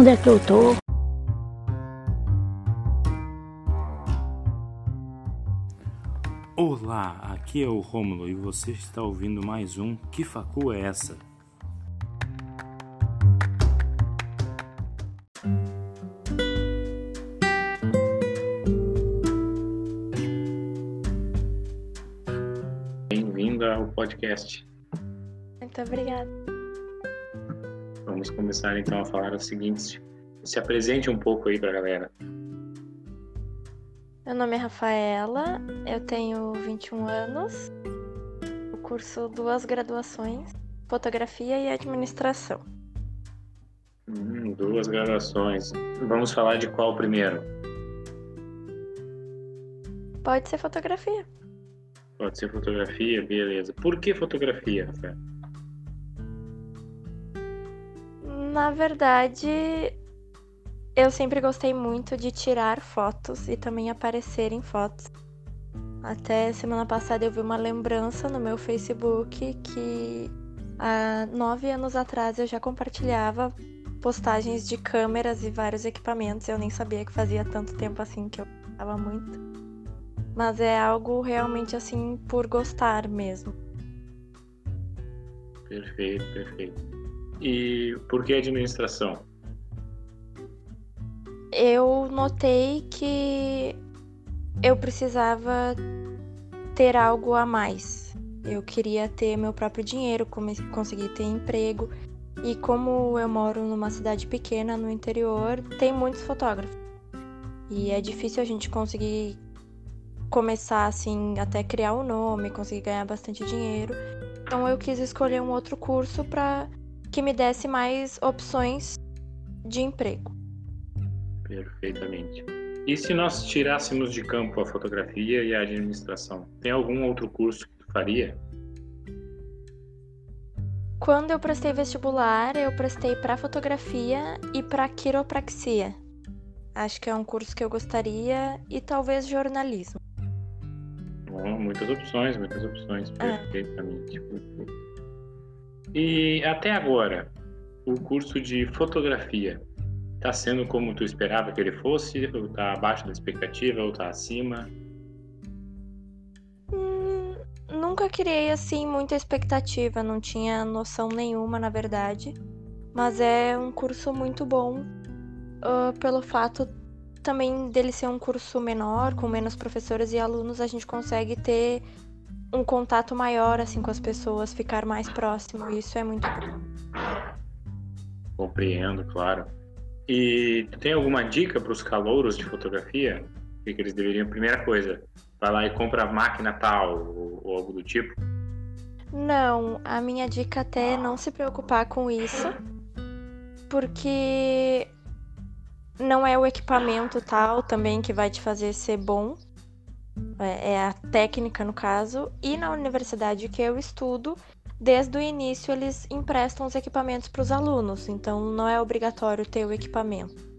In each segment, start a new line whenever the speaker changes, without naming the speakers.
onde é que eu tô.
Olá, aqui é o Rômulo e você está ouvindo mais um Que Facu é essa? Bem-vinda ao podcast.
Muito obrigada.
Vamos começar então a falar o seguinte: se apresente um pouco aí para a galera.
Meu nome é Rafaela, eu tenho 21 anos, eu curso duas graduações, fotografia e administração.
Hum, duas graduações. Vamos falar de qual primeiro?
Pode ser fotografia.
Pode ser fotografia, beleza. Por que fotografia, Rafael?
Na verdade, eu sempre gostei muito de tirar fotos e também aparecer em fotos. Até semana passada eu vi uma lembrança no meu Facebook que há nove anos atrás eu já compartilhava postagens de câmeras e vários equipamentos. Eu nem sabia que fazia tanto tempo assim que eu gostava muito. Mas é algo realmente assim por gostar mesmo.
Perfeito, perfeito. E por que administração?
Eu notei que eu precisava ter algo a mais. Eu queria ter meu próprio dinheiro, conseguir ter emprego. E como eu moro numa cidade pequena no interior, tem muitos fotógrafos. E é difícil a gente conseguir começar assim, até criar um nome, conseguir ganhar bastante dinheiro. Então eu quis escolher um outro curso para que me desse mais opções de emprego.
Perfeitamente. E se nós tirássemos de campo a fotografia e a administração, tem algum outro curso que tu faria?
Quando eu prestei vestibular, eu prestei para fotografia e para quiropraxia. Acho que é um curso que eu gostaria e talvez jornalismo.
Bom, muitas opções, muitas opções, é. perfeitamente. É. E até agora, o curso de fotografia está sendo como tu esperava que ele fosse? Ou está abaixo da expectativa? Ou está acima?
Hum, nunca criei assim muita expectativa, não tinha noção nenhuma, na verdade. Mas é um curso muito bom uh, pelo fato também dele ser um curso menor, com menos professores e alunos, a gente consegue ter um contato maior assim com as pessoas, ficar mais próximo. Isso é muito bom.
Compreendo, claro. E tu tem alguma dica para os calouros de fotografia? O que, que, eles deveriam? Primeira coisa, vai lá e compra a máquina tal ou, ou algo do tipo?
Não, a minha dica até é não se preocupar com isso, porque não é o equipamento tal também que vai te fazer ser bom, é, é a técnica no caso, e na universidade que eu estudo, desde o início eles emprestam os equipamentos para os alunos, então não é obrigatório ter o equipamento.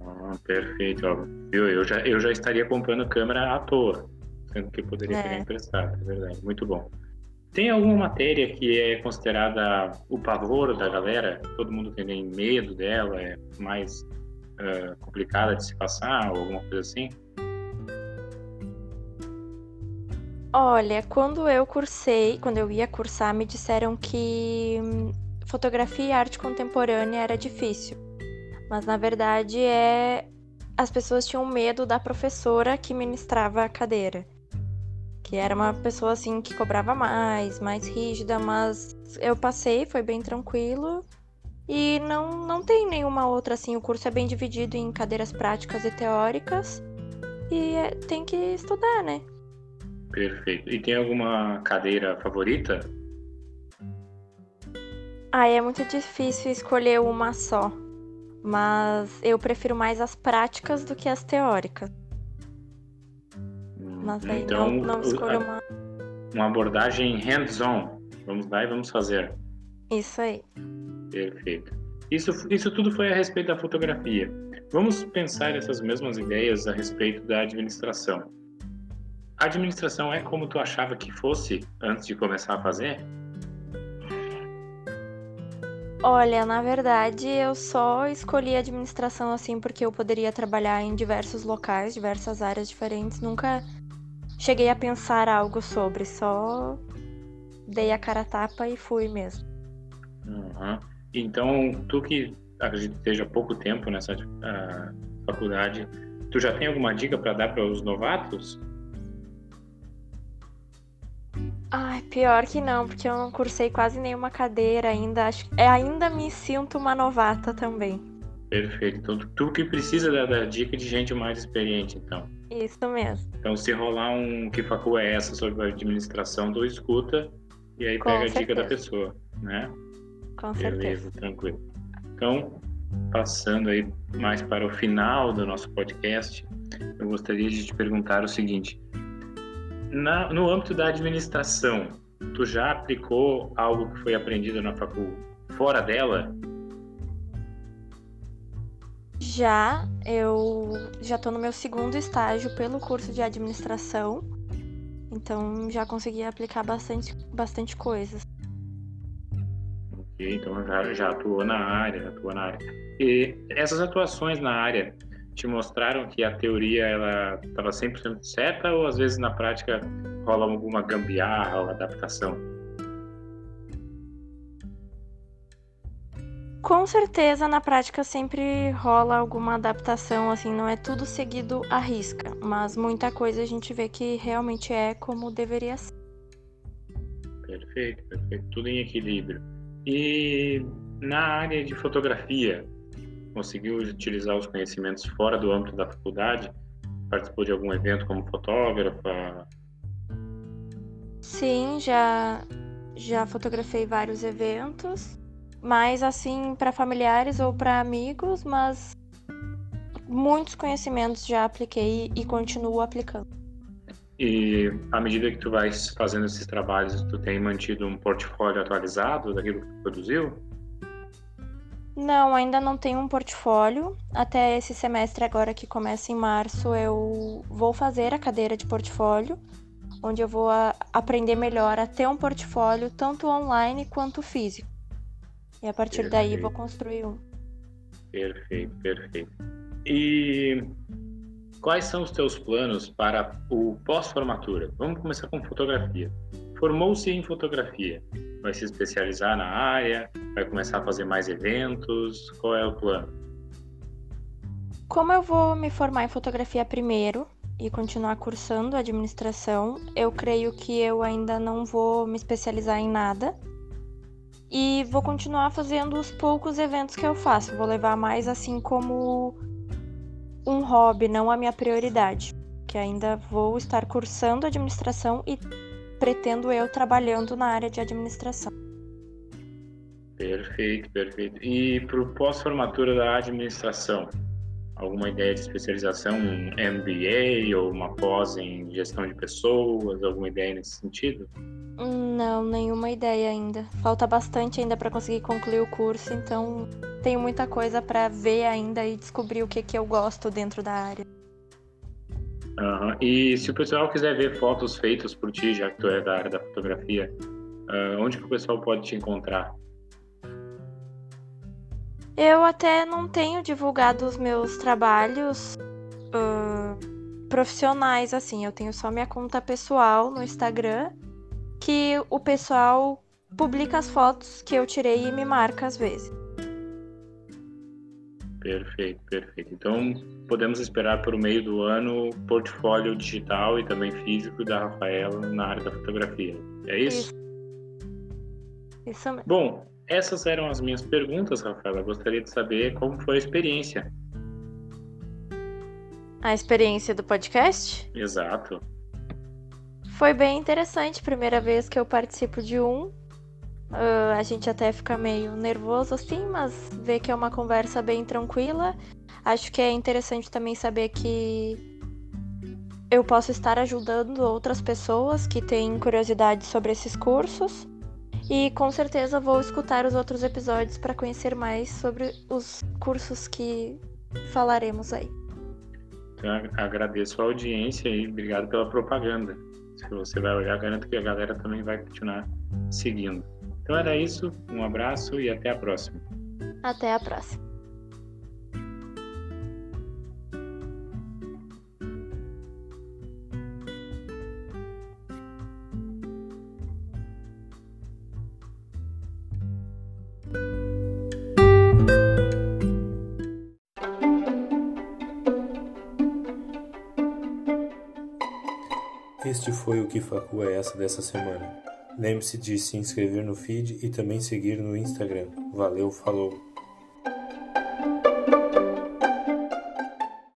Ah, perfeito. Eu, eu, já, eu já estaria comprando câmera à toa, sendo que poderia é. emprestado, é verdade. Muito bom. Tem alguma matéria que é considerada o pavor da galera? Todo mundo tem medo dela, é mais uh, complicada de se passar ou alguma coisa assim?
Olha, quando eu cursei, quando eu ia cursar, me disseram que hum, fotografia e arte contemporânea era difícil. Mas na verdade é as pessoas tinham medo da professora que ministrava a cadeira. Que era uma pessoa assim que cobrava mais, mais rígida, mas eu passei, foi bem tranquilo. E não, não tem nenhuma outra assim. O curso é bem dividido em cadeiras práticas e teóricas. E é, tem que estudar, né?
Perfeito. E tem alguma cadeira favorita?
Ah, é muito difícil escolher uma só. Mas eu prefiro mais as práticas do que as teóricas.
Hum, mas aí então, não, não escolho uma. Uma abordagem hands-on. Vamos lá e vamos fazer.
Isso aí.
Perfeito. Isso, isso tudo foi a respeito da fotografia. Vamos pensar essas mesmas ideias a respeito da administração. A administração é como tu achava que fosse antes de começar a fazer?
Olha, na verdade, eu só escolhi administração assim porque eu poderia trabalhar em diversos locais, diversas áreas diferentes. Nunca cheguei a pensar algo sobre, só dei a cara a tapa e fui mesmo.
Uhum. Então, tu que acredito esteja pouco tempo nessa uh, faculdade, tu já tem alguma dica para dar para os novatos?
Ai, pior que não, porque eu não cursei quase nenhuma cadeira ainda. Acho, é, ainda me sinto uma novata também.
Perfeito. Então, tu que precisa da, da, dica de gente mais experiente, então.
Isso mesmo.
Então, se rolar um que facul é essa sobre a administração, tu escuta e aí Com pega certeza. a dica da pessoa, né?
Com
Beleza,
certeza.
tranquilo. Então, passando aí mais para o final do nosso podcast, eu gostaria de te perguntar o seguinte: na, no âmbito da administração, tu já aplicou algo que foi aprendido na facul fora dela?
Já, eu já estou no meu segundo estágio pelo curso de administração, então já consegui aplicar bastante, bastante coisas.
Ok, então já, já atuou na área, já atuou na área. E essas atuações na área, te mostraram que a teoria ela estava 100% certa ou às vezes na prática rola alguma gambiarra ou adaptação?
Com certeza na prática sempre rola alguma adaptação, assim, não é tudo seguido à risca, mas muita coisa a gente vê que realmente é como deveria ser.
Perfeito, perfeito, tudo em equilíbrio. E na área de fotografia, conseguiu utilizar os conhecimentos fora do âmbito da faculdade? Participou de algum evento como fotógrafa?
Sim, já já fotografei vários eventos, mais assim para familiares ou para amigos, mas muitos conhecimentos já apliquei e continuo aplicando.
E à medida que tu vais fazendo esses trabalhos, tu tem mantido um portfólio atualizado daquilo que tu produziu?
Não, ainda não tenho um portfólio. Até esse semestre agora que começa em março, eu vou fazer a cadeira de portfólio, onde eu vou aprender melhor a ter um portfólio tanto online quanto físico. E a partir perfeito. daí vou construir um.
Perfeito, perfeito. E quais são os teus planos para o pós-formatura? Vamos começar com fotografia. Formou-se em fotografia vai se especializar na área, vai começar a fazer mais eventos? Qual é o plano?
Como eu vou me formar em fotografia primeiro e continuar cursando administração, eu creio que eu ainda não vou me especializar em nada. E vou continuar fazendo os poucos eventos que eu faço. Vou levar mais assim como um hobby, não a minha prioridade. Que ainda vou estar cursando administração e pretendo eu trabalhando na área de administração.
Perfeito, perfeito. E para o pós-formatura da administração, alguma ideia de especialização, um MBA ou uma pós em gestão de pessoas, alguma ideia nesse sentido?
Não, nenhuma ideia ainda. Falta bastante ainda para conseguir concluir o curso, então tenho muita coisa para ver ainda e descobrir o que, que eu gosto dentro da área.
Uhum. E se o pessoal quiser ver fotos feitas por ti, já que tu é da área da fotografia, uh, onde que o pessoal pode te encontrar?
Eu até não tenho divulgado os meus trabalhos uh, profissionais, assim. Eu tenho só minha conta pessoal no Instagram, que o pessoal publica as fotos que eu tirei e me marca às vezes.
Perfeito, perfeito. Então, podemos esperar por meio do ano portfólio digital e também físico da Rafaela na área da fotografia. É isso?
Isso, isso mesmo.
Bom, essas eram as minhas perguntas, Rafaela. Gostaria de saber como foi a experiência.
A experiência do podcast?
Exato.
Foi bem interessante. Primeira vez que eu participo de um. Uh, a gente até fica meio nervoso assim, mas vê que é uma conversa bem tranquila. Acho que é interessante também saber que eu posso estar ajudando outras pessoas que têm curiosidade sobre esses cursos. E com certeza vou escutar os outros episódios para conhecer mais sobre os cursos que falaremos aí.
Então, agradeço a audiência e obrigado pela propaganda. Se você vai olhar, garanto que a galera também vai continuar seguindo. Então era isso, um abraço e até a próxima.
Até a próxima.
Este foi o Que Facu é essa dessa semana. Lembre-se de se inscrever no feed e também seguir no Instagram. Valeu, falou!